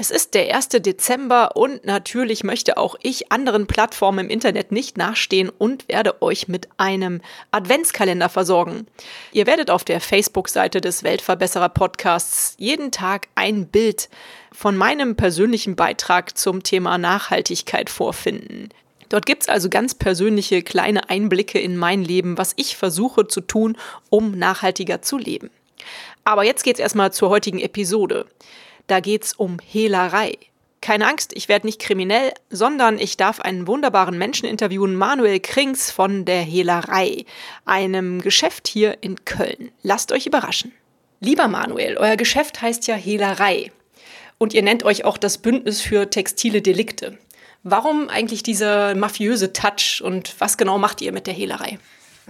Es ist der 1. Dezember und natürlich möchte auch ich anderen Plattformen im Internet nicht nachstehen und werde euch mit einem Adventskalender versorgen. Ihr werdet auf der Facebook-Seite des Weltverbesserer Podcasts jeden Tag ein Bild von meinem persönlichen Beitrag zum Thema Nachhaltigkeit vorfinden. Dort gibt's also ganz persönliche kleine Einblicke in mein Leben, was ich versuche zu tun, um nachhaltiger zu leben. Aber jetzt geht's erstmal zur heutigen Episode. Da geht's um Hehlerei. Keine Angst, ich werde nicht kriminell, sondern ich darf einen wunderbaren Menschen interviewen, Manuel Krings von der Hehlerei, einem Geschäft hier in Köln. Lasst euch überraschen. Lieber Manuel, euer Geschäft heißt ja Hehlerei und ihr nennt euch auch das Bündnis für textile Delikte. Warum eigentlich dieser mafiöse Touch und was genau macht ihr mit der Hehlerei?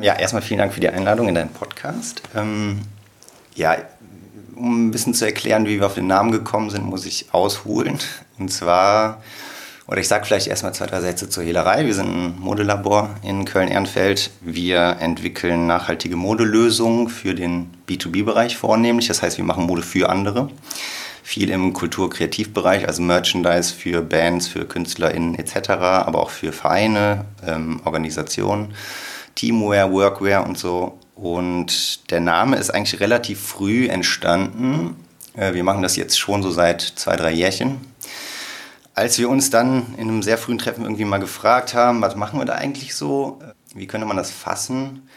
Ja, erstmal vielen Dank für die Einladung in deinen Podcast. Ähm, ja, um ein bisschen zu erklären, wie wir auf den Namen gekommen sind, muss ich ausholen. Und zwar, oder ich sage vielleicht erstmal zwei, drei Sätze zur Hehlerei. Wir sind ein Modelabor in Köln-Ehrenfeld. Wir entwickeln nachhaltige Modelösungen für den B2B-Bereich vornehmlich. Das heißt, wir machen Mode für andere. Viel im Kultur-Kreativbereich, also Merchandise für Bands, für KünstlerInnen etc., aber auch für Vereine, ähm, Organisationen, Teamwear, Workwear und so. Und der Name ist eigentlich relativ früh entstanden. Äh, wir machen das jetzt schon so seit zwei, drei Jährchen. Als wir uns dann in einem sehr frühen Treffen irgendwie mal gefragt haben, was machen wir da eigentlich so? Wie könnte man das fassen?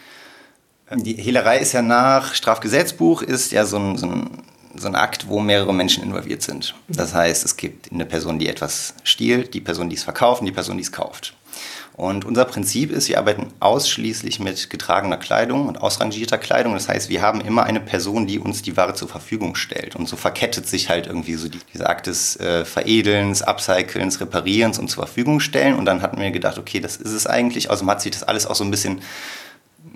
Ähm, die Hehlerei ist ja nach Strafgesetzbuch, ist ja so ein, so ein, so ein Akt, wo mehrere Menschen involviert sind. Das heißt, es gibt eine Person, die etwas stiehlt, die Person, die es verkauft und die Person, die es kauft. Und unser Prinzip ist, wir arbeiten ausschließlich mit getragener Kleidung und ausrangierter Kleidung. Das heißt, wir haben immer eine Person, die uns die Ware zur Verfügung stellt. Und so verkettet sich halt irgendwie so die, dieser Akt des äh, Veredelns, Upcyclens, Reparierens und zur Verfügung stellen. Und dann hatten wir gedacht, okay, das ist es eigentlich. Außerdem hat sich das alles auch so ein bisschen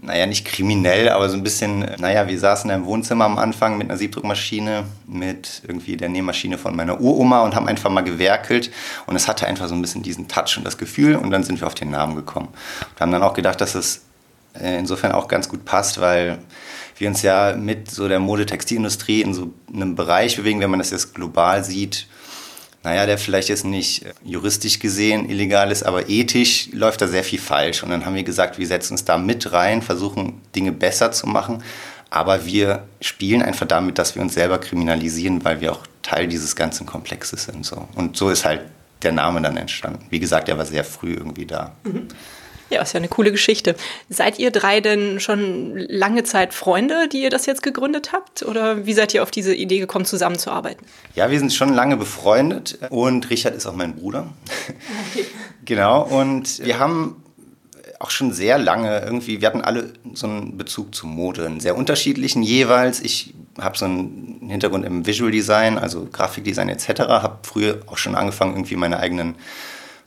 naja, nicht kriminell, aber so ein bisschen, naja, wir saßen im Wohnzimmer am Anfang mit einer Siebdruckmaschine, mit irgendwie der Nähmaschine von meiner Uroma und haben einfach mal gewerkelt und es hatte einfach so ein bisschen diesen Touch und das Gefühl und dann sind wir auf den Namen gekommen. Wir haben dann auch gedacht, dass es äh, insofern auch ganz gut passt, weil wir uns ja mit so der Modetextilindustrie in so einem Bereich bewegen, wenn man das jetzt global sieht, naja, der vielleicht jetzt nicht äh, juristisch gesehen illegal ist, aber ethisch läuft da sehr viel falsch. Und dann haben wir gesagt, wir setzen uns da mit rein, versuchen Dinge besser zu machen. Aber wir spielen einfach damit, dass wir uns selber kriminalisieren, weil wir auch Teil dieses ganzen Komplexes sind. So. Und so ist halt der Name dann entstanden. Wie gesagt, er war sehr früh irgendwie da. Mhm. Ja, ist ja eine coole Geschichte. Seid ihr drei denn schon lange Zeit Freunde, die ihr das jetzt gegründet habt? Oder wie seid ihr auf diese Idee gekommen, zusammenzuarbeiten? Ja, wir sind schon lange befreundet und Richard ist auch mein Bruder. Okay. genau, und wir haben auch schon sehr lange irgendwie, wir hatten alle so einen Bezug zu Mode, einen sehr unterschiedlichen jeweils. Ich habe so einen Hintergrund im Visual Design, also Grafikdesign etc., habe früher auch schon angefangen, irgendwie meine eigenen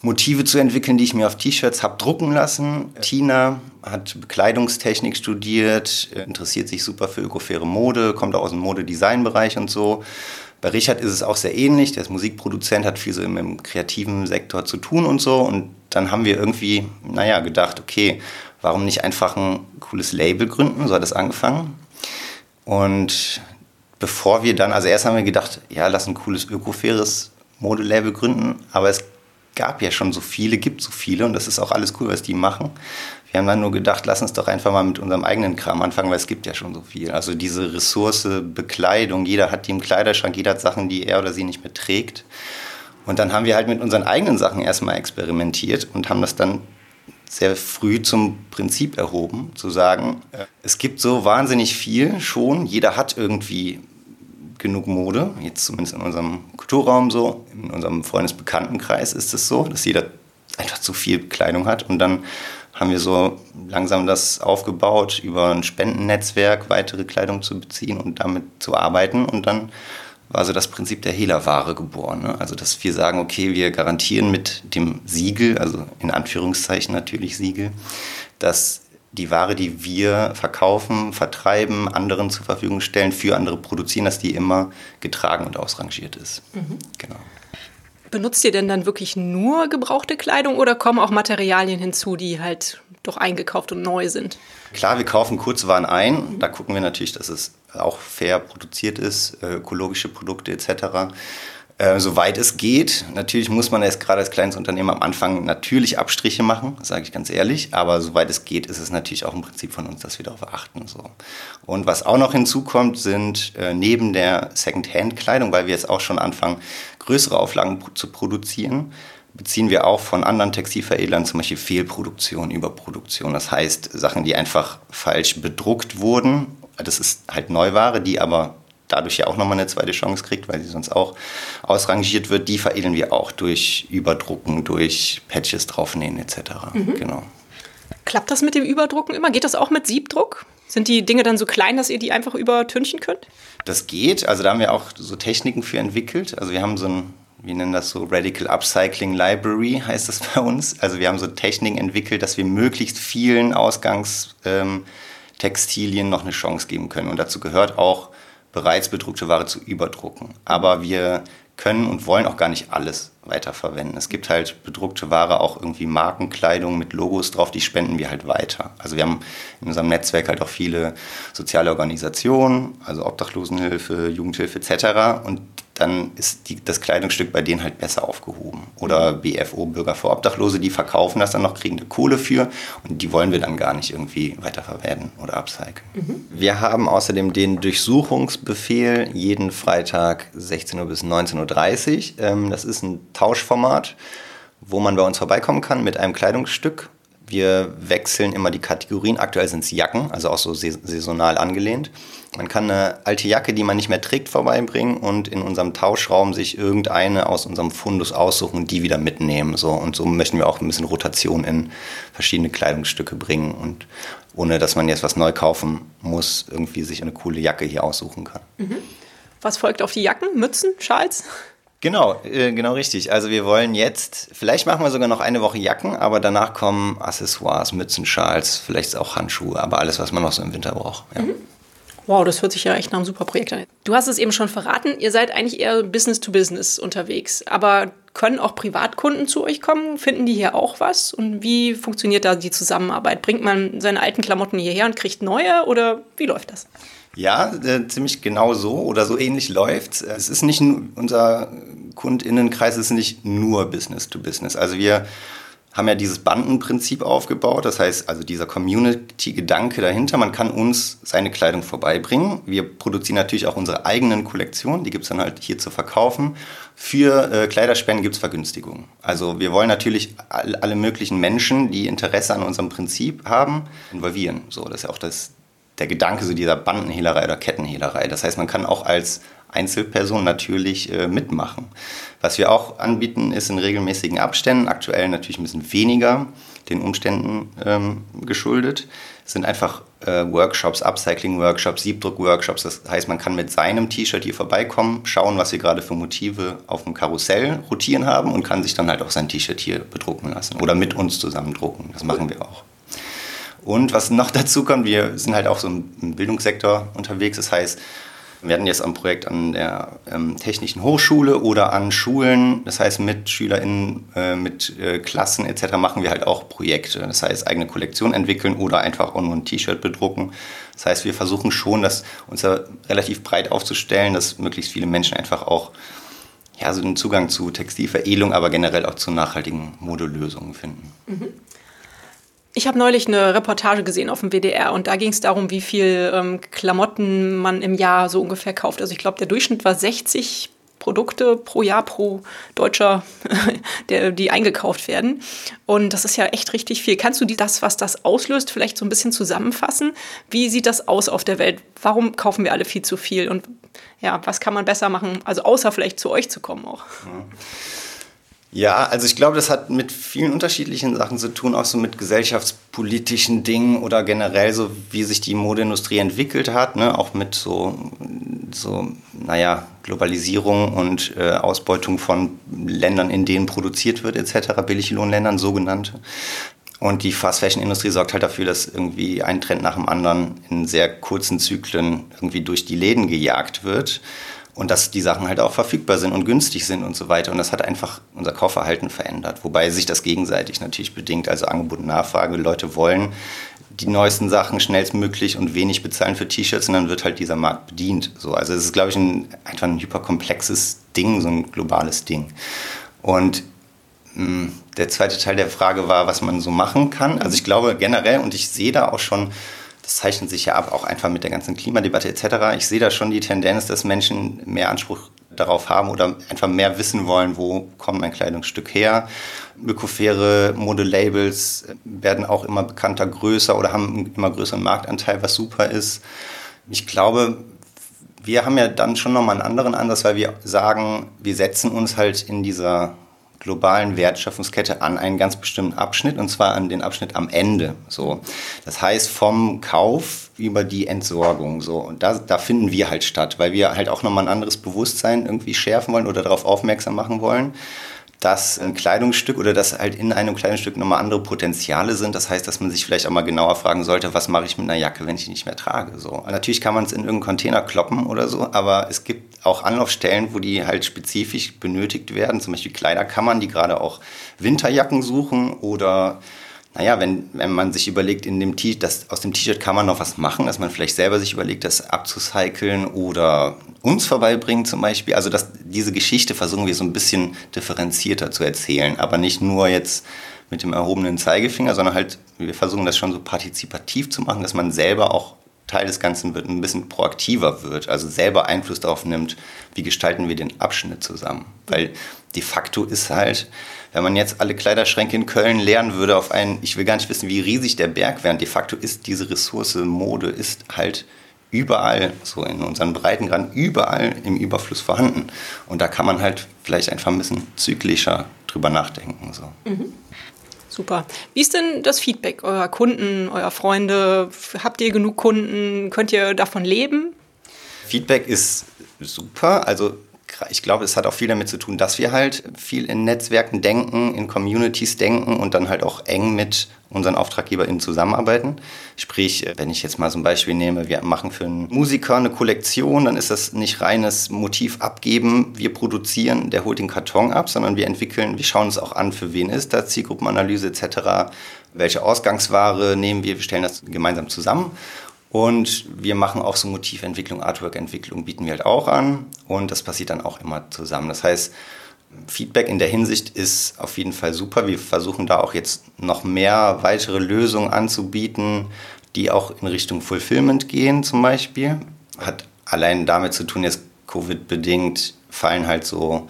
Motive zu entwickeln, die ich mir auf T-Shirts habe drucken lassen. Tina hat Bekleidungstechnik studiert, interessiert sich super für ökofaire Mode, kommt auch aus dem Modedesign-Bereich und so. Bei Richard ist es auch sehr ähnlich. Der ist Musikproduzent, hat viel so im, im, kreativen Sektor zu tun und so. Und dann haben wir irgendwie, naja, gedacht, okay, warum nicht einfach ein cooles Label gründen? So hat es angefangen. Und bevor wir dann, also erst haben wir gedacht, ja, lass ein cooles ökofaires Modelabel gründen. Aber es gab ja schon so viele, gibt so viele und das ist auch alles cool, was die machen. Wir haben dann nur gedacht, lass uns doch einfach mal mit unserem eigenen Kram anfangen, weil es gibt ja schon so viel. Also diese Ressource Bekleidung, jeder hat die im Kleiderschrank, jeder hat Sachen, die er oder sie nicht mehr trägt. Und dann haben wir halt mit unseren eigenen Sachen erstmal experimentiert und haben das dann sehr früh zum Prinzip erhoben, zu sagen, es gibt so wahnsinnig viel schon, jeder hat irgendwie genug Mode, jetzt zumindest in unserem Kulturraum so, in unserem Freundesbekanntenkreis ist es so, dass jeder einfach zu viel Kleidung hat und dann haben wir so langsam das aufgebaut, über ein Spendennetzwerk weitere Kleidung zu beziehen und damit zu arbeiten und dann war so das Prinzip der Hehlerware geboren. Ne? Also, dass wir sagen, okay, wir garantieren mit dem Siegel, also in Anführungszeichen natürlich Siegel, dass die Ware, die wir verkaufen, vertreiben, anderen zur Verfügung stellen, für andere produzieren, dass die immer getragen und ausrangiert ist. Mhm. Genau. Benutzt ihr denn dann wirklich nur gebrauchte Kleidung oder kommen auch Materialien hinzu, die halt doch eingekauft und neu sind? Klar, wir kaufen Kurzwaren ein. Da gucken wir natürlich, dass es auch fair produziert ist, äh, ökologische Produkte etc. Äh, soweit es geht. Natürlich muss man erst gerade als kleines Unternehmen am Anfang natürlich Abstriche machen, sage ich ganz ehrlich. Aber soweit es geht, ist es natürlich auch im Prinzip von uns, dass wir darauf achten. So. Und was auch noch hinzukommt, sind äh, neben der Second-Hand-Kleidung, weil wir jetzt auch schon anfangen, größere Auflagen zu produzieren, beziehen wir auch von anderen Textilveredlern zum Beispiel Fehlproduktion, Überproduktion. Das heißt, Sachen, die einfach falsch bedruckt wurden. Das ist halt Neuware, die aber dadurch ja auch nochmal eine zweite Chance kriegt, weil sie sonst auch ausrangiert wird, die veredeln wir auch durch Überdrucken, durch Patches draufnähen etc. Mhm. Genau. Klappt das mit dem Überdrucken immer? Geht das auch mit Siebdruck? Sind die Dinge dann so klein, dass ihr die einfach übertünchen könnt? Das geht. Also da haben wir auch so Techniken für entwickelt. Also wir haben so ein, wir nennen das so Radical Upcycling Library, heißt das bei uns. Also wir haben so Techniken entwickelt, dass wir möglichst vielen Ausgangstextilien ähm, noch eine Chance geben können. Und dazu gehört auch bereits bedruckte Ware zu überdrucken. Aber wir können und wollen auch gar nicht alles weiterverwenden. Es gibt halt bedruckte Ware, auch irgendwie Markenkleidung mit Logos drauf, die spenden wir halt weiter. Also wir haben in unserem Netzwerk halt auch viele soziale Organisationen, also Obdachlosenhilfe, Jugendhilfe etc. Und dann ist die, das Kleidungsstück bei denen halt besser aufgehoben. Oder BFO, Bürger für Obdachlose, die verkaufen das dann noch, kriegen eine Kohle für und die wollen wir dann gar nicht irgendwie weiterverwerten oder upcyclen. Mhm. Wir haben außerdem den Durchsuchungsbefehl jeden Freitag 16 Uhr bis 19.30 Uhr. Ähm, das ist ein Tauschformat, wo man bei uns vorbeikommen kann mit einem Kleidungsstück wir wechseln immer die Kategorien. Aktuell sind es Jacken, also auch so saisonal angelehnt. Man kann eine alte Jacke, die man nicht mehr trägt, vorbeibringen und in unserem Tauschraum sich irgendeine aus unserem Fundus aussuchen und die wieder mitnehmen. So. Und so möchten wir auch ein bisschen Rotation in verschiedene Kleidungsstücke bringen und ohne dass man jetzt was neu kaufen muss, irgendwie sich eine coole Jacke hier aussuchen kann. Mhm. Was folgt auf die Jacken? Mützen? Schals? Genau, äh, genau richtig. Also wir wollen jetzt, vielleicht machen wir sogar noch eine Woche Jacken, aber danach kommen Accessoires, Mützen, Schals, vielleicht auch Handschuhe, aber alles, was man noch so im Winter braucht. Ja. Mhm. Wow, das hört sich ja echt nach einem super Projekt an. Du hast es eben schon verraten, ihr seid eigentlich eher Business to Business unterwegs, aber können auch Privatkunden zu euch kommen? Finden die hier auch was? Und wie funktioniert da die Zusammenarbeit? Bringt man seine alten Klamotten hierher und kriegt neue oder wie läuft das? Ja, äh, ziemlich genau so oder so ähnlich läuft es. ist nicht unser Kundinnenkreis ist nicht nur Business to Business. Also wir haben ja dieses Bandenprinzip aufgebaut, das heißt also dieser Community-Gedanke dahinter, man kann uns seine Kleidung vorbeibringen. Wir produzieren natürlich auch unsere eigenen Kollektionen, die gibt es dann halt hier zu verkaufen. Für äh, Kleiderspenden gibt es Vergünstigungen. Also wir wollen natürlich all, alle möglichen Menschen, die Interesse an unserem Prinzip haben, involvieren. So, das ist ja auch das, der Gedanke so dieser Bandenhehlerei oder Kettenhehlerei. Das heißt, man kann auch als Einzelperson natürlich äh, mitmachen. Was wir auch anbieten, ist in regelmäßigen Abständen, aktuell natürlich ein bisschen weniger, den Umständen ähm, geschuldet, es sind einfach äh, Workshops, Upcycling-Workshops, Siebdruck-Workshops. Das heißt, man kann mit seinem T-Shirt hier vorbeikommen, schauen, was wir gerade für Motive auf dem Karussell rotieren haben und kann sich dann halt auch sein T-Shirt hier bedrucken lassen oder mit uns zusammen drucken. Das machen wir auch. Und was noch dazu kommt, wir sind halt auch so im Bildungssektor unterwegs. Das heißt, wir hatten jetzt ein Projekt an der ähm, Technischen Hochschule oder an Schulen. Das heißt, mit SchülerInnen, äh, mit äh, Klassen etc. machen wir halt auch Projekte. Das heißt, eigene Kollektion entwickeln oder einfach auch nur ein T-Shirt bedrucken. Das heißt, wir versuchen schon, das uns da relativ breit aufzustellen, dass möglichst viele Menschen einfach auch ja, so einen Zugang zu Textilveredelung, aber generell auch zu nachhaltigen Modelösungen finden. Mhm. Ich habe neulich eine Reportage gesehen auf dem WDR und da ging es darum, wie viel ähm, Klamotten man im Jahr so ungefähr kauft. Also ich glaube, der Durchschnitt war 60 Produkte pro Jahr pro Deutscher, der, die eingekauft werden. Und das ist ja echt richtig viel. Kannst du das, was das auslöst, vielleicht so ein bisschen zusammenfassen? Wie sieht das aus auf der Welt? Warum kaufen wir alle viel zu viel? Und ja, was kann man besser machen? Also außer vielleicht zu euch zu kommen auch. Ja. Ja, also ich glaube, das hat mit vielen unterschiedlichen Sachen zu tun, auch so mit gesellschaftspolitischen Dingen oder generell so, wie sich die Modeindustrie entwickelt hat, ne? auch mit so, so naja, Globalisierung und äh, Ausbeutung von Ländern, in denen produziert wird, etc., Billiglohnländern, sogenannte. Und die Fast-Fashion-Industrie sorgt halt dafür, dass irgendwie ein Trend nach dem anderen in sehr kurzen Zyklen irgendwie durch die Läden gejagt wird. Und dass die Sachen halt auch verfügbar sind und günstig sind und so weiter. Und das hat einfach unser Kaufverhalten verändert. Wobei sich das gegenseitig natürlich bedingt. Also Angebot und Nachfrage. Leute wollen die neuesten Sachen schnellstmöglich und wenig bezahlen für T-Shirts und dann wird halt dieser Markt bedient. So, also es ist, glaube ich, ein, einfach ein hyperkomplexes Ding, so ein globales Ding. Und mh, hm, der zweite Teil der Frage war, was man so machen kann. Also ich glaube generell, und ich sehe da auch schon, das zeichnet sich ja ab, auch einfach mit der ganzen Klimadebatte etc., ich sehe da schon die Tendenz, dass Menschen mehr Anspruch darauf haben oder einfach mehr wissen wollen, wo kommt mein Kleidungsstück her. Ökofaire Modelabels werden auch immer bekannter, größer oder haben einen immer größeren Marktanteil, was super ist. Ich glaube, wir haben ja dann schon nochmal einen anderen Ansatz, weil wir sagen, wir setzen uns halt in dieser globalen Wertschöpfungskette an einen ganz bestimmten Abschnitt und zwar an den Abschnitt am Ende. So, das heißt vom Kauf über die Entsorgung. So und da, da finden wir halt statt, weil wir halt auch nochmal ein anderes Bewusstsein irgendwie schärfen wollen oder darauf aufmerksam machen wollen dass ein Kleidungsstück oder dass halt in einem Kleidungsstück nochmal andere Potenziale sind. Das heißt, dass man sich vielleicht auch mal genauer fragen sollte, was mache ich mit einer Jacke, wenn ich die nicht mehr trage. So. Natürlich kann man es in irgendeinen Container kloppen oder so, aber es gibt auch Anlaufstellen, wo die halt spezifisch benötigt werden, zum Beispiel Kleiderkammern, die gerade auch Winterjacken suchen oder naja, wenn, wenn man sich überlegt, in dem das, aus dem T-Shirt kann man noch was machen, dass man vielleicht selber sich überlegt, das abzucyceln oder uns vorbeibringen zum Beispiel. Also dass diese Geschichte versuchen wir so ein bisschen differenzierter zu erzählen, aber nicht nur jetzt mit dem erhobenen Zeigefinger, sondern halt, wir versuchen das schon so partizipativ zu machen, dass man selber auch Teil des Ganzen wird, ein bisschen proaktiver wird, also selber Einfluss darauf nimmt, wie gestalten wir den Abschnitt zusammen. Weil de facto ist halt, wenn man jetzt alle Kleiderschränke in Köln leeren würde auf einen, ich will gar nicht wissen, wie riesig der Berg wäre, de facto ist diese Ressource Mode ist halt überall, so in unseren Breitengraden, überall im Überfluss vorhanden. Und da kann man halt vielleicht einfach ein bisschen zyklischer drüber nachdenken. So. Mhm. Super. Wie ist denn das Feedback eurer Kunden, eurer Freunde? Habt ihr genug Kunden? Könnt ihr davon leben? Feedback ist super. Also ich glaube, es hat auch viel damit zu tun, dass wir halt viel in Netzwerken denken, in Communities denken und dann halt auch eng mit unseren AuftraggeberInnen zusammenarbeiten. Sprich, wenn ich jetzt mal ein Beispiel nehme, wir machen für einen Musiker eine Kollektion, dann ist das nicht reines Motiv abgeben, wir produzieren, der holt den Karton ab, sondern wir entwickeln, wir schauen uns auch an, für wen ist das, Zielgruppenanalyse etc., welche Ausgangsware nehmen wir, wir stellen das gemeinsam zusammen und wir machen auch so Motiventwicklung, Artwork-Entwicklung bieten wir halt auch an. Und das passiert dann auch immer zusammen. Das heißt, Feedback in der Hinsicht ist auf jeden Fall super. Wir versuchen da auch jetzt noch mehr weitere Lösungen anzubieten, die auch in Richtung Fulfillment gehen zum Beispiel. Hat allein damit zu tun, jetzt Covid-bedingt fallen halt so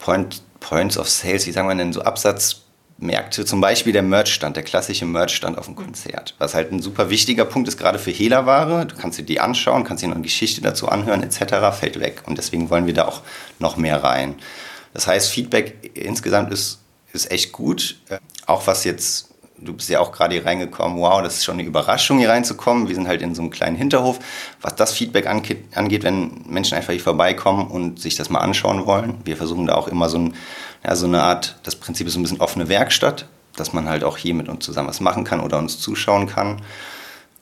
Point, Points of Sales, wie sagen wir denn, so Absatz Märkte, zum Beispiel der Merchstand, der klassische Merchstand auf dem Konzert, was halt ein super wichtiger Punkt ist, gerade für Hehlerware. Du kannst dir die anschauen, kannst dir noch eine Geschichte dazu anhören, etc., fällt weg. Und deswegen wollen wir da auch noch mehr rein. Das heißt, Feedback insgesamt ist, ist echt gut. Auch was jetzt, du bist ja auch gerade hier reingekommen, wow, das ist schon eine Überraschung, hier reinzukommen. Wir sind halt in so einem kleinen Hinterhof. Was das Feedback angeht, wenn Menschen einfach hier vorbeikommen und sich das mal anschauen wollen. Wir versuchen da auch immer so ein ja, so eine Art, das Prinzip ist ein bisschen offene Werkstatt, dass man halt auch hier mit uns zusammen was machen kann oder uns zuschauen kann.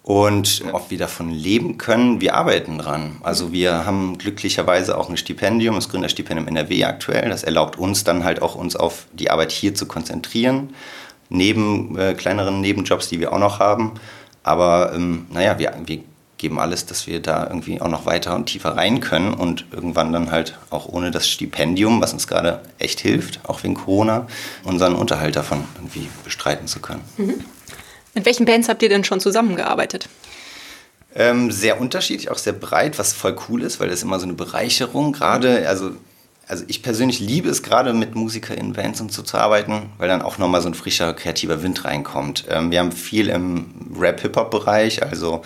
Und ob wir davon leben können, wir arbeiten dran. Also wir haben glücklicherweise auch ein Stipendium, das Gründerstipendium NRW aktuell. Das erlaubt uns dann halt auch uns auf die Arbeit hier zu konzentrieren, neben äh, kleineren Nebenjobs, die wir auch noch haben. Aber ähm, naja, wir, wir geben alles, dass wir da irgendwie auch noch weiter und tiefer rein können und irgendwann dann halt auch ohne das Stipendium, was uns gerade echt hilft, auch wegen Corona, unseren Unterhalt davon irgendwie bestreiten zu können. Mhm. Mit welchen Bands habt ihr denn schon zusammengearbeitet? Ähm, sehr unterschiedlich, auch sehr breit, was voll cool ist, weil das ist immer so eine Bereicherung. Gerade, also, also ich persönlich liebe es gerade mit MusikerInnen, Bands und so zu arbeiten, weil dann auch nochmal so ein frischer, kreativer Wind reinkommt. Ähm, wir haben viel im Rap-Hip-Hop-Bereich, also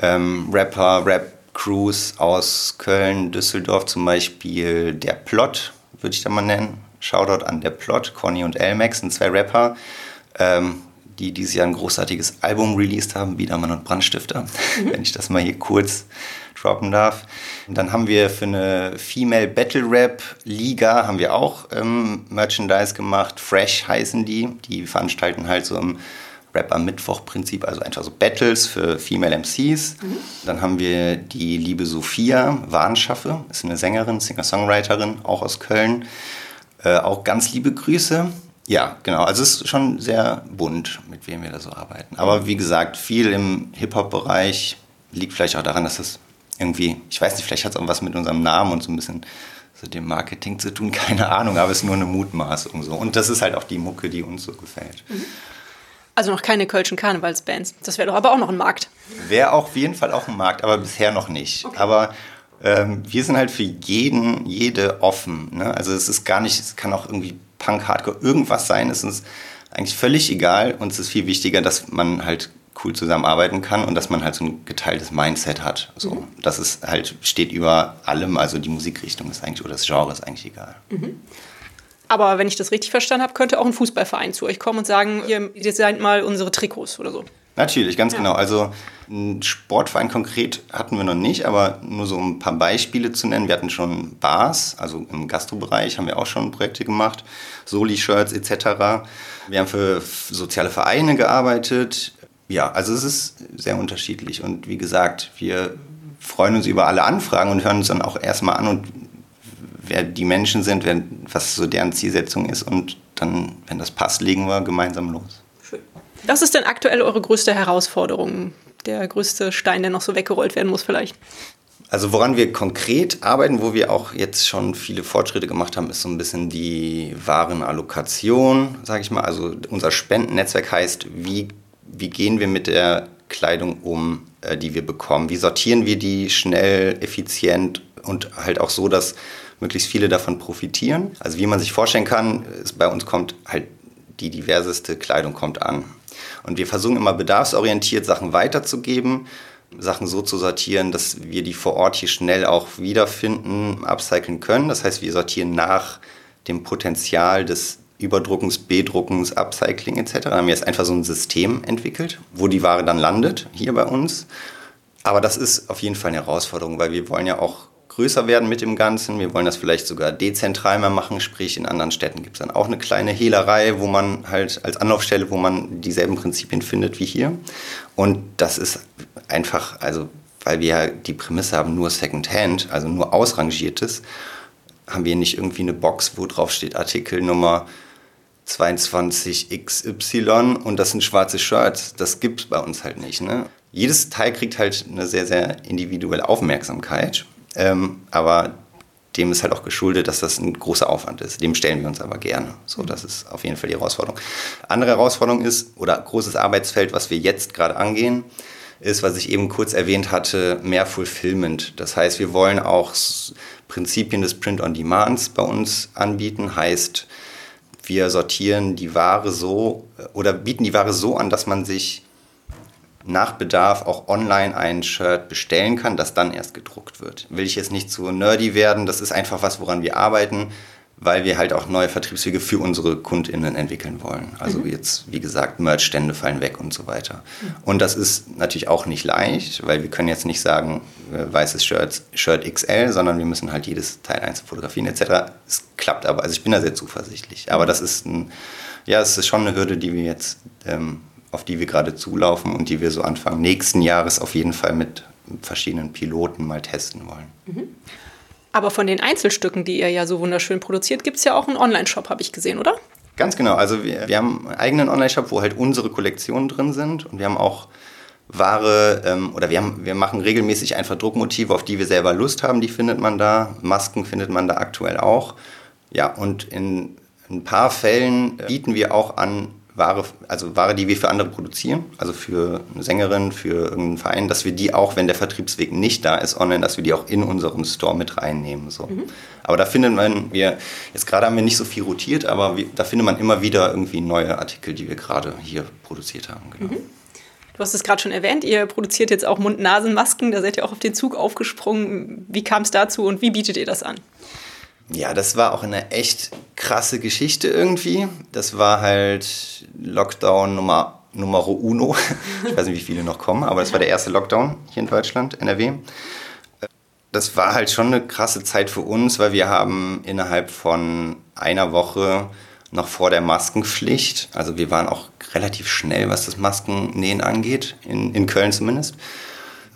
ähm, Rapper, Rap-Crews aus Köln, Düsseldorf zum Beispiel. Der Plot, würde ich da mal nennen. Shoutout an der Plot, Conny und Elmax sind zwei Rapper. Ähm, die dieses Jahr ein großartiges Album released haben, Biedermann und Brandstifter, mhm. wenn ich das mal hier kurz droppen darf. Und dann haben wir für eine Female Battle Rap Liga haben wir auch ähm, Merchandise gemacht. Fresh heißen die. Die veranstalten halt so im Rap am Mittwoch-Prinzip, also einfach so Battles für Female MCs. Mhm. Dann haben wir die liebe Sophia Warnschaffe, ist eine Sängerin, Singer-Songwriterin, auch aus Köln. Äh, auch ganz liebe Grüße. Ja, genau. Also es ist schon sehr bunt, mit wem wir da so arbeiten. Aber wie gesagt, viel im Hip-Hop-Bereich liegt vielleicht auch daran, dass es irgendwie, ich weiß nicht, vielleicht hat es auch was mit unserem Namen und so ein bisschen so dem Marketing zu tun, keine Ahnung, aber es ist nur eine Mutmaßung so. Und das ist halt auch die Mucke, die uns so gefällt. Mhm. Also noch keine Kölschen Karnevalsbands. Das wäre doch aber auch noch ein Markt. Wäre auf jeden Fall auch ein Markt, aber bisher noch nicht. Okay. Aber ähm, wir sind halt für jeden, jede offen. Ne? Also es ist gar nicht, es kann auch irgendwie Punk, Hardcore, irgendwas sein. Es ist eigentlich völlig egal. Und es ist viel wichtiger, dass man halt cool zusammenarbeiten kann und dass man halt so ein geteiltes Mindset hat. So, mhm. Das ist halt, steht über allem, also die Musikrichtung ist eigentlich, oder das Genre ist eigentlich egal. Mhm. Aber wenn ich das richtig verstanden habe, könnte auch ein Fußballverein zu euch kommen und sagen, ihr designt mal unsere Trikots oder so. Natürlich, ganz ja. genau. Also einen Sportverein konkret hatten wir noch nicht, aber nur so ein paar Beispiele zu nennen. Wir hatten schon Bars, also im Gastrobereich haben wir auch schon Projekte gemacht, Soli-Shirts etc. Wir haben für soziale Vereine gearbeitet. Ja, also es ist sehr unterschiedlich. Und wie gesagt, wir freuen uns über alle Anfragen und hören uns dann auch erstmal an und wer die Menschen sind, wer, was so deren Zielsetzung ist. Und dann, wenn das passt, legen wir gemeinsam los. Schön. Was ist denn aktuell eure größte Herausforderung? Der größte Stein, der noch so weggerollt werden muss vielleicht? Also woran wir konkret arbeiten, wo wir auch jetzt schon viele Fortschritte gemacht haben, ist so ein bisschen die Warenallokation, sage ich mal. Also unser Spendennetzwerk heißt, wie, wie gehen wir mit der Kleidung um, äh, die wir bekommen? Wie sortieren wir die schnell, effizient und halt auch so, dass möglichst viele davon profitieren. Also wie man sich vorstellen kann, ist, bei uns kommt halt die diverseste Kleidung kommt an. Und wir versuchen immer bedarfsorientiert Sachen weiterzugeben, Sachen so zu sortieren, dass wir die vor Ort hier schnell auch wiederfinden, upcyclen können. Das heißt, wir sortieren nach dem Potenzial des Überdruckens, Bedruckens, Upcycling etc. Dann haben wir jetzt einfach so ein System entwickelt, wo die Ware dann landet, hier bei uns. Aber das ist auf jeden Fall eine Herausforderung, weil wir wollen ja auch größer werden mit dem Ganzen. Wir wollen das vielleicht sogar dezentral mal machen, sprich in anderen Städten gibt es dann auch eine kleine Hehlerei, wo man halt als Anlaufstelle, wo man dieselben Prinzipien findet wie hier. Und das ist einfach, also weil wir ja die Prämisse haben, nur Secondhand, also nur ausrangiertes, haben wir nicht irgendwie eine Box, wo drauf steht Artikelnummer 22XY und das sind schwarze Shirts. Das gibt es bei uns halt nicht. Ne? Jedes Teil kriegt halt eine sehr, sehr individuelle Aufmerksamkeit. Ähm, aber dem ist halt auch geschuldet, dass das ein großer Aufwand ist. Dem stellen wir uns aber gerne. So, das ist auf jeden Fall die Herausforderung. Andere Herausforderung ist, oder großes Arbeitsfeld, was wir jetzt gerade angehen, ist, was ich eben kurz erwähnt hatte, mehr Fulfillment. Das heißt, wir wollen auch Prinzipien des Print-on-Demands bei uns anbieten. Heißt, wir sortieren die Ware so oder bieten die Ware so an, dass man sich nach Bedarf auch online ein Shirt bestellen kann, das dann erst gedruckt wird. Will ich jetzt nicht zu nerdy werden, das ist einfach was, woran wir arbeiten, weil wir halt auch neue Vertriebswege für unsere KundInnen entwickeln wollen. Also mhm. jetzt, wie gesagt, Merch-Stände fallen weg und so weiter. Mhm. Und das ist natürlich auch nicht leicht, weil wir können jetzt nicht sagen, äh, weißes Shirt, Shirt XL, sondern wir müssen halt jedes Teil einzeln fotografieren etc. Es klappt aber, also ich bin da sehr zuversichtlich. Aber das ist ein, ja, es ist schon eine Hürde, die wir jetzt ähm, auf die wir gerade zulaufen und die wir so Anfang nächsten Jahres auf jeden Fall mit verschiedenen Piloten mal testen wollen. Mhm. Aber von den Einzelstücken, die ihr ja so wunderschön produziert, gibt es ja auch einen Online-Shop, habe ich gesehen, oder? Ganz genau. Also wir, wir haben einen eigenen Online-Shop, wo halt unsere Kollektionen drin sind. Und wir haben auch Ware, ähm, oder wir, haben, wir machen regelmäßig einfach Druckmotive, auf die wir selber Lust haben, die findet man da. Masken findet man da aktuell auch. Ja, und in ein paar Fällen bieten wir auch an, Ware, also Ware, die wir für andere produzieren, also für eine Sängerin, für irgendeinen Verein, dass wir die auch, wenn der Vertriebsweg nicht da ist, online, dass wir die auch in unseren Store mit reinnehmen. So. Mhm. Aber da findet man, wir, jetzt gerade haben wir nicht so viel rotiert, aber wir, da findet man immer wieder irgendwie neue Artikel, die wir gerade hier produziert haben. Genau. Mhm. Du hast es gerade schon erwähnt, ihr produziert jetzt auch Mund-Nasen-Masken, da seid ihr auch auf den Zug aufgesprungen. Wie kam es dazu und wie bietet ihr das an? Ja, das war auch eine echt krasse Geschichte irgendwie. Das war halt Lockdown Nummer Numero Uno. Ich weiß nicht, wie viele noch kommen, aber das war der erste Lockdown hier in Deutschland, NRW. Das war halt schon eine krasse Zeit für uns, weil wir haben innerhalb von einer Woche noch vor der Maskenpflicht, also wir waren auch relativ schnell, was das Maskennähen angeht, in, in Köln zumindest,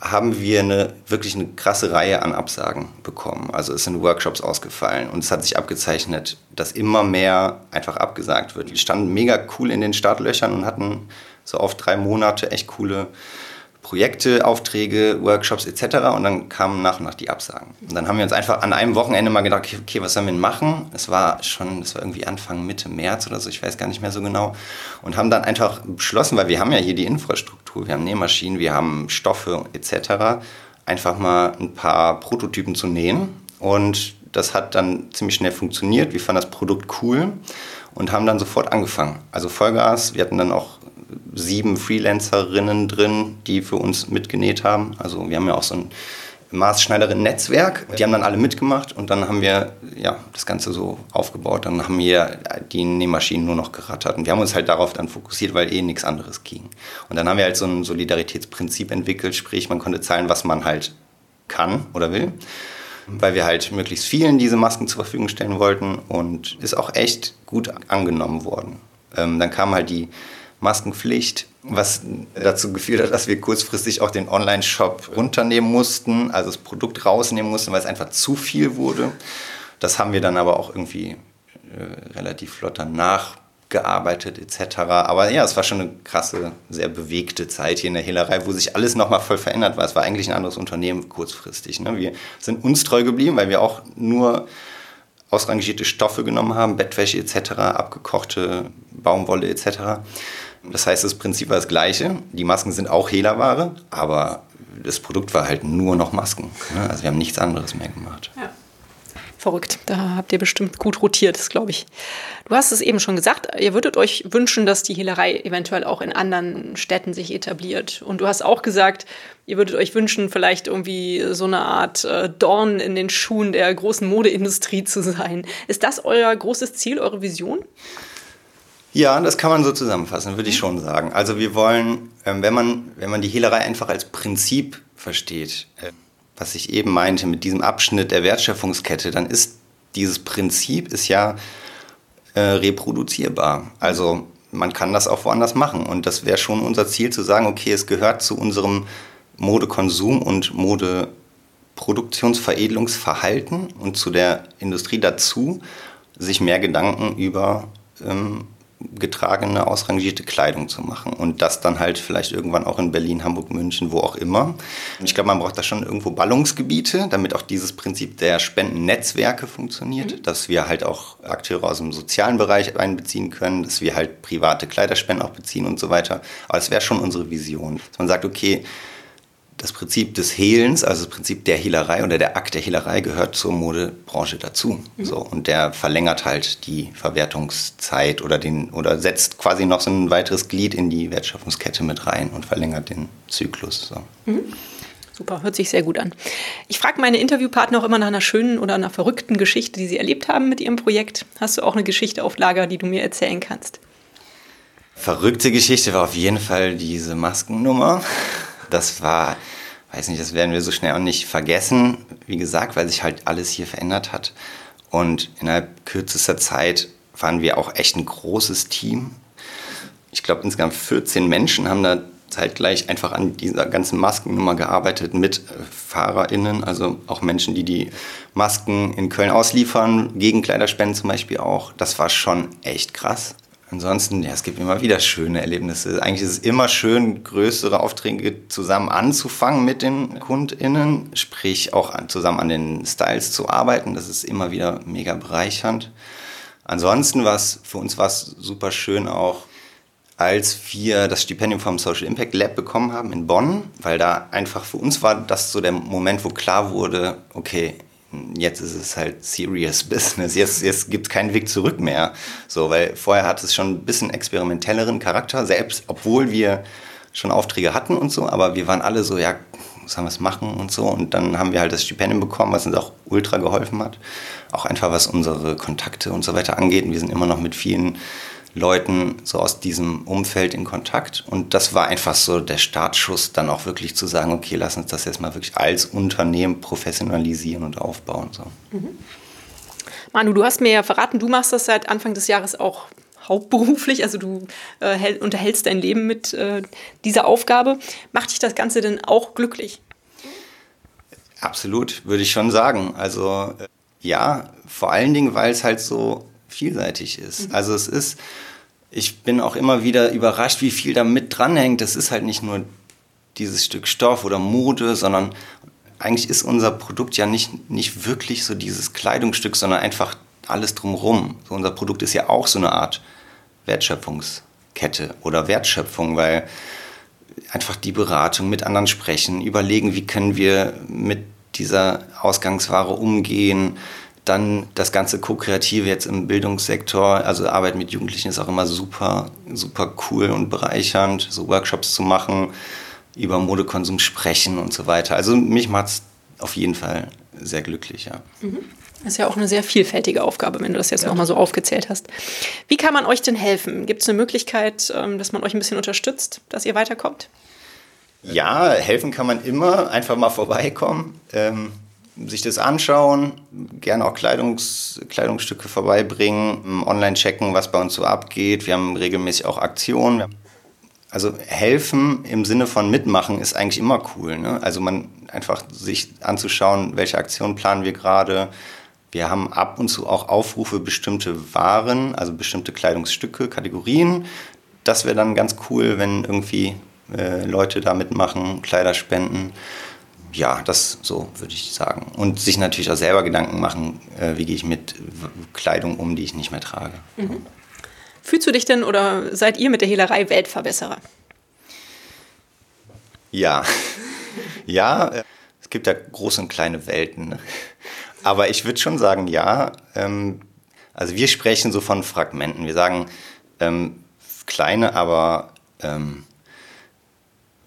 haben wir eine, wirklich eine krasse Reihe an Absagen bekommen. Also es sind Workshops ausgefallen und es hat sich abgezeichnet, dass immer mehr einfach abgesagt wird. Wir standen mega cool in den Startlöchern und hatten so auf drei Monate echt coole Projekte, Aufträge, Workshops etc. Und dann kamen nach und nach die Absagen. Und dann haben wir uns einfach an einem Wochenende mal gedacht, okay, was sollen wir denn machen? Es war schon, es war irgendwie Anfang, Mitte März oder so, ich weiß gar nicht mehr so genau. Und haben dann einfach beschlossen, weil wir haben ja hier die Infrastruktur, wir haben Nähmaschinen, wir haben Stoffe etc., einfach mal ein paar Prototypen zu nähen. Und das hat dann ziemlich schnell funktioniert. Wir fanden das Produkt cool und haben dann sofort angefangen. Also Vollgas, wir hatten dann auch sieben Freelancerinnen drin, die für uns mitgenäht haben. Also wir haben ja auch so ein Maßschneiderinnen-Netzwerk. Die haben dann alle mitgemacht und dann haben wir ja, das Ganze so aufgebaut. Dann haben wir die Nähmaschinen nur noch gerattert. Und wir haben uns halt darauf dann fokussiert, weil eh nichts anderes ging. Und dann haben wir halt so ein Solidaritätsprinzip entwickelt, sprich man konnte zahlen, was man halt kann oder will. Weil wir halt möglichst vielen diese Masken zur Verfügung stellen wollten und ist auch echt gut angenommen worden. Ähm, dann kam halt die Maskenpflicht, was dazu geführt hat, dass wir kurzfristig auch den Online-Shop runternehmen mussten, also das Produkt rausnehmen mussten, weil es einfach zu viel wurde. Das haben wir dann aber auch irgendwie äh, relativ flott danach gearbeitet etc. Aber ja, es war schon eine krasse, sehr bewegte Zeit hier in der Hehlerei, wo sich alles nochmal voll verändert war. Es war eigentlich ein anderes Unternehmen kurzfristig. Ne? Wir sind uns treu geblieben, weil wir auch nur ausrangierte Stoffe genommen haben, Bettwäsche etc., abgekochte Baumwolle etc. Das heißt, das Prinzip war das gleiche. Die Masken sind auch Hehlerware, aber das Produkt war halt nur noch Masken. Also wir haben nichts anderes mehr gemacht. Ja. Verrückt. Da habt ihr bestimmt gut rotiert, das glaube ich. Du hast es eben schon gesagt, ihr würdet euch wünschen, dass die Hehlerei eventuell auch in anderen Städten sich etabliert. Und du hast auch gesagt, ihr würdet euch wünschen, vielleicht irgendwie so eine Art äh, Dorn in den Schuhen der großen Modeindustrie zu sein. Ist das euer großes Ziel, eure Vision? Ja, das kann man so zusammenfassen, würde ich mhm. schon sagen. Also wir wollen, ähm, wenn man, wenn man die Hehlerei einfach als Prinzip versteht, äh, was ich eben meinte mit diesem Abschnitt der Wertschöpfungskette, dann ist dieses Prinzip ist ja äh, reproduzierbar. Also man kann das auch woanders machen. Und das wäre schon unser Ziel zu sagen, okay, es gehört zu unserem Modekonsum und Modeproduktionsveredelungsverhalten und zu der Industrie dazu, sich mehr Gedanken über ähm, getragene, ausrangierte Kleidung zu machen. Und das dann halt vielleicht irgendwann auch in Berlin, Hamburg, München, wo auch immer. Ich glaube, man braucht da schon irgendwo Ballungsgebiete, damit auch dieses Prinzip der Spendennetzwerke funktioniert, mhm. dass wir halt auch Akteure aus dem sozialen Bereich einbeziehen können, dass wir halt private Kleiderspenden auch beziehen und so weiter. Aber es wäre schon unsere Vision, dass man sagt, okay, das Prinzip des Hehlens, also das Prinzip der Hehlerei oder der Akt der Hehlerei gehört zur Modebranche dazu. Mhm. So, und der verlängert halt die Verwertungszeit oder, den, oder setzt quasi noch so ein weiteres Glied in die Wertschöpfungskette mit rein und verlängert den Zyklus. So. Mhm. Super, hört sich sehr gut an. Ich frage meine Interviewpartner auch immer nach einer schönen oder einer verrückten Geschichte, die sie erlebt haben mit ihrem Projekt. Hast du auch eine Geschichte auf Lager, die du mir erzählen kannst? Verrückte Geschichte war auf jeden Fall diese Maskennummer. Das war weiß nicht, das werden wir so schnell auch nicht vergessen, wie gesagt, weil sich halt alles hier verändert hat. Und innerhalb kürzester Zeit waren wir auch echt ein großes Team. Ich glaube, insgesamt 14 Menschen haben da zeitgleich einfach an dieser ganzen Maskennummer gearbeitet mit äh, FahrerInnen, also auch Menschen, die die Masken in Köln ausliefern, gegen Kleiderspenden zum Beispiel auch. Das war schon echt krass. Ansonsten, ja, es gibt immer wieder schöne Erlebnisse. Eigentlich ist es immer schön, größere Aufträge zusammen anzufangen mit den KundInnen, sprich auch an, zusammen an den Styles zu arbeiten. Das ist immer wieder mega bereichernd. Ansonsten war es, für uns war es super schön auch, als wir das Stipendium vom Social Impact Lab bekommen haben in Bonn, weil da einfach für uns war das so der Moment, wo klar wurde, okay, jetzt ist es halt serious business. Jetzt, jetzt gibt es keinen Weg zurück mehr. So, weil vorher hat es schon ein bisschen experimentelleren Charakter, selbst obwohl wir schon Aufträge hatten und so, aber wir waren alle so, ja, sollen wir es machen und so. Und dann haben wir halt das Stipendium bekommen, was uns auch ultra geholfen hat. Auch einfach was unsere Kontakte und so weiter angeht. Und wir sind immer noch mit vielen Leuten so aus diesem Umfeld in Kontakt. Und das war einfach so der Startschuss, dann auch wirklich zu sagen, okay, lass uns das jetzt mal wirklich als Unternehmen professionalisieren und aufbauen. So. Mhm. Manu, du hast mir ja verraten, du machst das seit Anfang des Jahres auch hauptberuflich, also du äh, unterhältst dein Leben mit äh, dieser Aufgabe. Macht dich das Ganze denn auch glücklich? Absolut, würde ich schon sagen. Also äh, ja, vor allen Dingen, weil es halt so vielseitig ist. Mhm. Also es ist, ich bin auch immer wieder überrascht, wie viel da mit dranhängt. Das ist halt nicht nur dieses Stück Stoff oder Mode, sondern eigentlich ist unser Produkt ja nicht, nicht wirklich so dieses Kleidungsstück, sondern einfach alles drumherum. So unser Produkt ist ja auch so eine Art Wertschöpfungskette oder Wertschöpfung, weil einfach die Beratung mit anderen sprechen, überlegen, wie können wir mit dieser Ausgangsware umgehen, dann das ganze Co-Kreative jetzt im Bildungssektor, also Arbeit mit Jugendlichen ist auch immer super, super cool und bereichernd, so Workshops zu machen, über Modekonsum sprechen und so weiter. Also mich macht es auf jeden Fall sehr glücklich, ja. Mhm. Das ist ja auch eine sehr vielfältige Aufgabe, wenn du das jetzt ja. nochmal so aufgezählt hast. Wie kann man euch denn helfen? Gibt es eine Möglichkeit, ähm, dass man euch ein bisschen unterstützt, dass ihr weiterkommt? Ja, helfen kann man immer. Einfach mal vorbeikommen. Ähm, sich das anschauen, gerne auch Kleidungs, Kleidungsstücke vorbeibringen, online checken, was bei uns so abgeht. Wir haben regelmäßig auch Aktionen. Also helfen im Sinne von mitmachen ist eigentlich immer cool. Ne? Also man einfach sich anzuschauen, welche Aktionen planen wir gerade. Wir haben ab und zu auch Aufrufe bestimmte Waren, also bestimmte Kleidungsstücke, Kategorien. Das wäre dann ganz cool, wenn irgendwie äh, Leute da mitmachen, Kleider spenden ja, das so würde ich sagen. Und sich natürlich auch selber Gedanken machen, äh, wie gehe ich mit Kleidung um, die ich nicht mehr trage. Mhm. Fühlst du dich denn oder seid ihr mit der Hehlerei Weltverbesserer? Ja, ja, äh, es gibt ja große und kleine Welten. Ne? Aber ich würde schon sagen, ja. Ähm, also wir sprechen so von Fragmenten. Wir sagen ähm, kleine, aber ähm,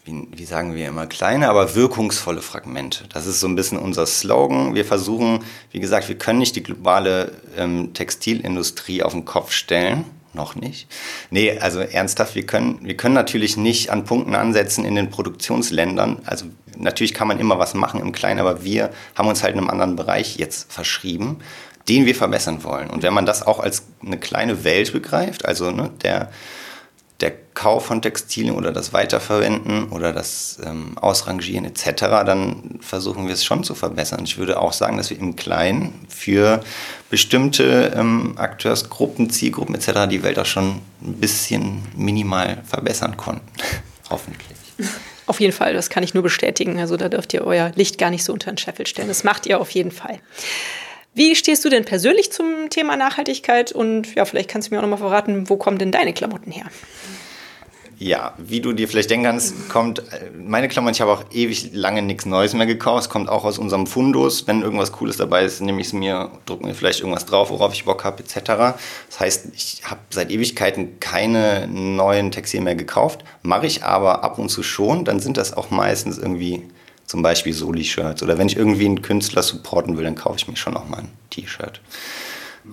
wie, wie, sagen wir immer, kleine, aber wirkungsvolle Fragmente. Das ist so ein bisschen unser Slogan. Wir versuchen, wie gesagt, wir können nicht die globale ähm, Textilindustrie auf den Kopf stellen. Noch nicht. Nee, also ernsthaft, wir können, wir können natürlich nicht an Punkten ansetzen in den Produktionsländern. Also natürlich kann man immer was machen im Kleinen, aber wir haben uns halt in einem anderen Bereich jetzt verschrieben, den wir verbessern wollen. Und wenn man das auch als eine kleine Welt begreift, also ne, der der Kauf von Textilien oder das Weiterverwenden oder das ähm, Ausrangieren etc., dann versuchen wir es schon zu verbessern. Ich würde auch sagen, dass wir im Kleinen für bestimmte ähm, Akteursgruppen, Zielgruppen etc. die Welt auch schon ein bisschen minimal verbessern konnten. Hoffentlich. Auf jeden Fall, das kann ich nur bestätigen. Also da dürft ihr euer Licht gar nicht so unter den Scheffel stellen. Das macht ihr auf jeden Fall. Wie stehst du denn persönlich zum Thema Nachhaltigkeit? Und ja, vielleicht kannst du mir auch noch mal verraten, wo kommen denn deine Klamotten her? Ja, wie du dir vielleicht denken kannst, kommt äh, meine Klamotten, ich habe auch ewig lange nichts Neues mehr gekauft. Es kommt auch aus unserem Fundus. Wenn irgendwas Cooles dabei ist, nehme ich es mir, drucke mir vielleicht irgendwas drauf, worauf ich Bock habe, etc. Das heißt, ich habe seit Ewigkeiten keine neuen Textilien mehr gekauft. Mache ich aber ab und zu schon. Dann sind das auch meistens irgendwie zum Beispiel Soli-Shirts. Oder wenn ich irgendwie einen Künstler supporten will, dann kaufe ich mir schon auch mal ein T-Shirt.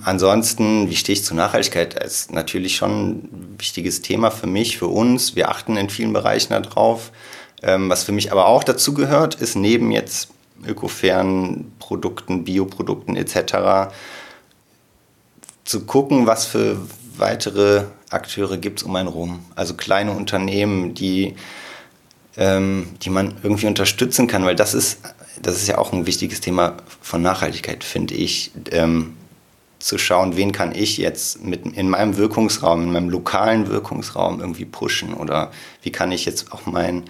Ansonsten, wie stehe ich zur Nachhaltigkeit? Das ist natürlich schon ein wichtiges Thema für mich, für uns. Wir achten in vielen Bereichen darauf. Ähm, was für mich aber auch dazu gehört, ist neben jetzt ökofairen Produkten, Bioprodukten etc. zu gucken, was für weitere Akteure gibt es um einen rum. Also kleine Unternehmen, die ähm, die man irgendwie unterstützen kann, weil das ist, das ist ja auch ein wichtiges Thema von Nachhaltigkeit, finde ich. Ähm, zu schauen, wen kann ich jetzt mit in meinem Wirkungsraum, in meinem lokalen Wirkungsraum irgendwie pushen oder wie kann ich jetzt auch mein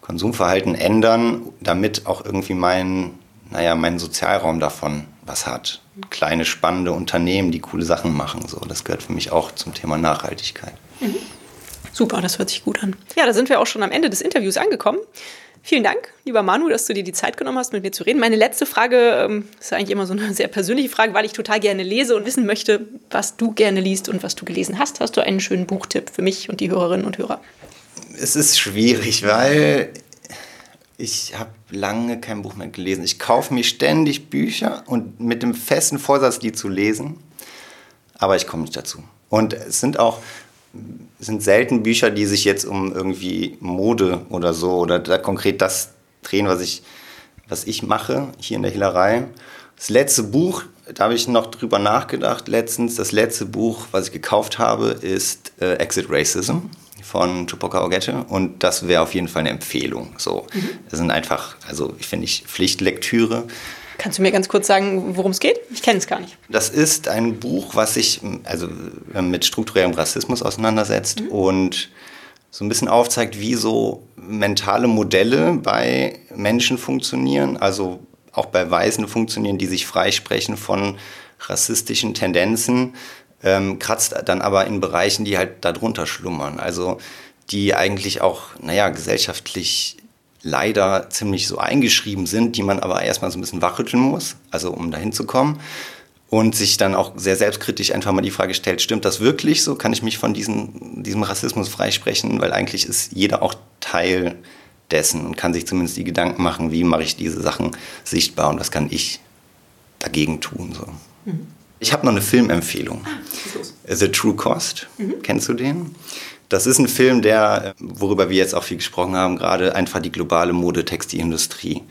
Konsumverhalten ändern, damit auch irgendwie mein, naja, mein Sozialraum davon was hat. Kleine spannende Unternehmen, die coole Sachen machen, so das gehört für mich auch zum Thema Nachhaltigkeit. Mhm. Super, das hört sich gut an. Ja, da sind wir auch schon am Ende des Interviews angekommen. Vielen Dank, lieber Manu, dass du dir die Zeit genommen hast, mit mir zu reden. Meine letzte Frage ähm, ist eigentlich immer so eine sehr persönliche Frage, weil ich total gerne lese und wissen möchte, was du gerne liest und was du gelesen hast. Hast du einen schönen Buchtipp für mich und die Hörerinnen und Hörer? Es ist schwierig, weil ich habe lange kein Buch mehr gelesen. Ich kaufe mir ständig Bücher und mit dem festen Vorsatz, die zu lesen, aber ich komme nicht dazu. Und es sind auch sind selten Bücher, die sich jetzt um irgendwie Mode oder so oder da konkret das drehen, was ich, was ich mache hier in der Hehlerei. Das letzte Buch, da habe ich noch drüber nachgedacht letztens. Das letzte Buch, was ich gekauft habe, ist äh, Exit Racism von Tupoka Ogette und das wäre auf jeden Fall eine Empfehlung. So, mhm. das sind einfach, also ich finde ich Pflichtlektüre. Kannst du mir ganz kurz sagen, worum es geht? Ich kenne es gar nicht. Das ist ein Buch, was sich also mit strukturellem Rassismus auseinandersetzt mhm. und so ein bisschen aufzeigt, wie so mentale Modelle bei Menschen funktionieren, also auch bei Weißen funktionieren, die sich freisprechen von rassistischen Tendenzen, ähm, kratzt dann aber in Bereichen, die halt darunter schlummern. Also die eigentlich auch, naja, gesellschaftlich leider ziemlich so eingeschrieben sind, die man aber erstmal so ein bisschen wachrütteln muss, also um dahin zu kommen. Und sich dann auch sehr selbstkritisch einfach mal die Frage stellt, stimmt das wirklich so? Kann ich mich von diesem, diesem Rassismus freisprechen? Weil eigentlich ist jeder auch Teil dessen und kann sich zumindest die Gedanken machen, wie mache ich diese Sachen sichtbar und was kann ich dagegen tun. So. Mhm. Ich habe noch eine Filmempfehlung. Ah, The True Cost. Mhm. Kennst du den? Das ist ein Film, der, worüber wir jetzt auch viel gesprochen haben, gerade einfach die globale Modetextilindustrie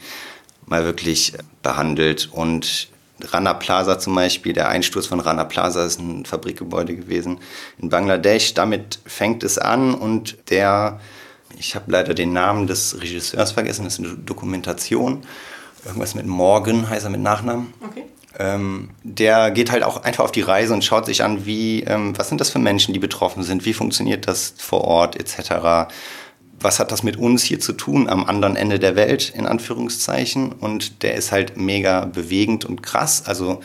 mal wirklich behandelt. Und Rana Plaza zum Beispiel, der Einsturz von Rana Plaza ist ein Fabrikgebäude gewesen in Bangladesch. Damit fängt es an und der, ich habe leider den Namen des Regisseurs vergessen, das ist eine Dokumentation. Irgendwas mit Morgan heißt er mit Nachnamen. Okay. Ähm, der geht halt auch einfach auf die Reise und schaut sich an, wie, ähm, was sind das für Menschen, die betroffen sind, wie funktioniert das vor Ort etc. Was hat das mit uns hier zu tun am anderen Ende der Welt, in Anführungszeichen? Und der ist halt mega bewegend und krass. Also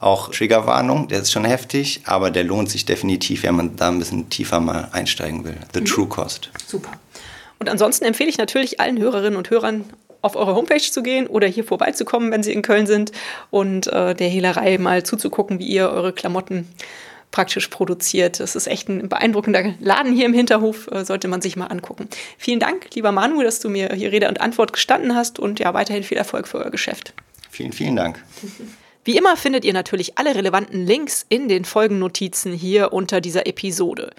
auch Triggerwarnung, der ist schon heftig, aber der lohnt sich definitiv, wenn man da ein bisschen tiefer mal einsteigen will. The mhm. True Cost. Super. Und ansonsten empfehle ich natürlich allen Hörerinnen und Hörern auf eure Homepage zu gehen oder hier vorbeizukommen, wenn sie in Köln sind und äh, der Hehlerei mal zuzugucken, wie ihr eure Klamotten praktisch produziert. Das ist echt ein beeindruckender Laden hier im Hinterhof, äh, sollte man sich mal angucken. Vielen Dank, lieber Manu, dass du mir hier Rede und Antwort gestanden hast und ja, weiterhin viel Erfolg für euer Geschäft. Vielen, vielen Dank. Wie immer findet ihr natürlich alle relevanten Links in den Folgennotizen hier unter dieser Episode.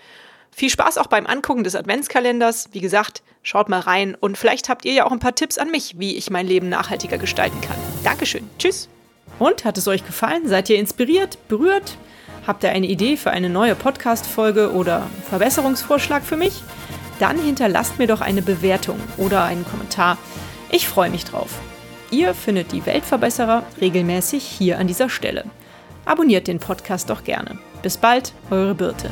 Viel Spaß auch beim Angucken des Adventskalenders. Wie gesagt, schaut mal rein und vielleicht habt ihr ja auch ein paar Tipps an mich, wie ich mein Leben nachhaltiger gestalten kann. Dankeschön. Tschüss. Und hat es euch gefallen? Seid ihr inspiriert, berührt? Habt ihr eine Idee für eine neue Podcast-Folge oder Verbesserungsvorschlag für mich? Dann hinterlasst mir doch eine Bewertung oder einen Kommentar. Ich freue mich drauf. Ihr findet die Weltverbesserer regelmäßig hier an dieser Stelle. Abonniert den Podcast doch gerne. Bis bald, eure Birte.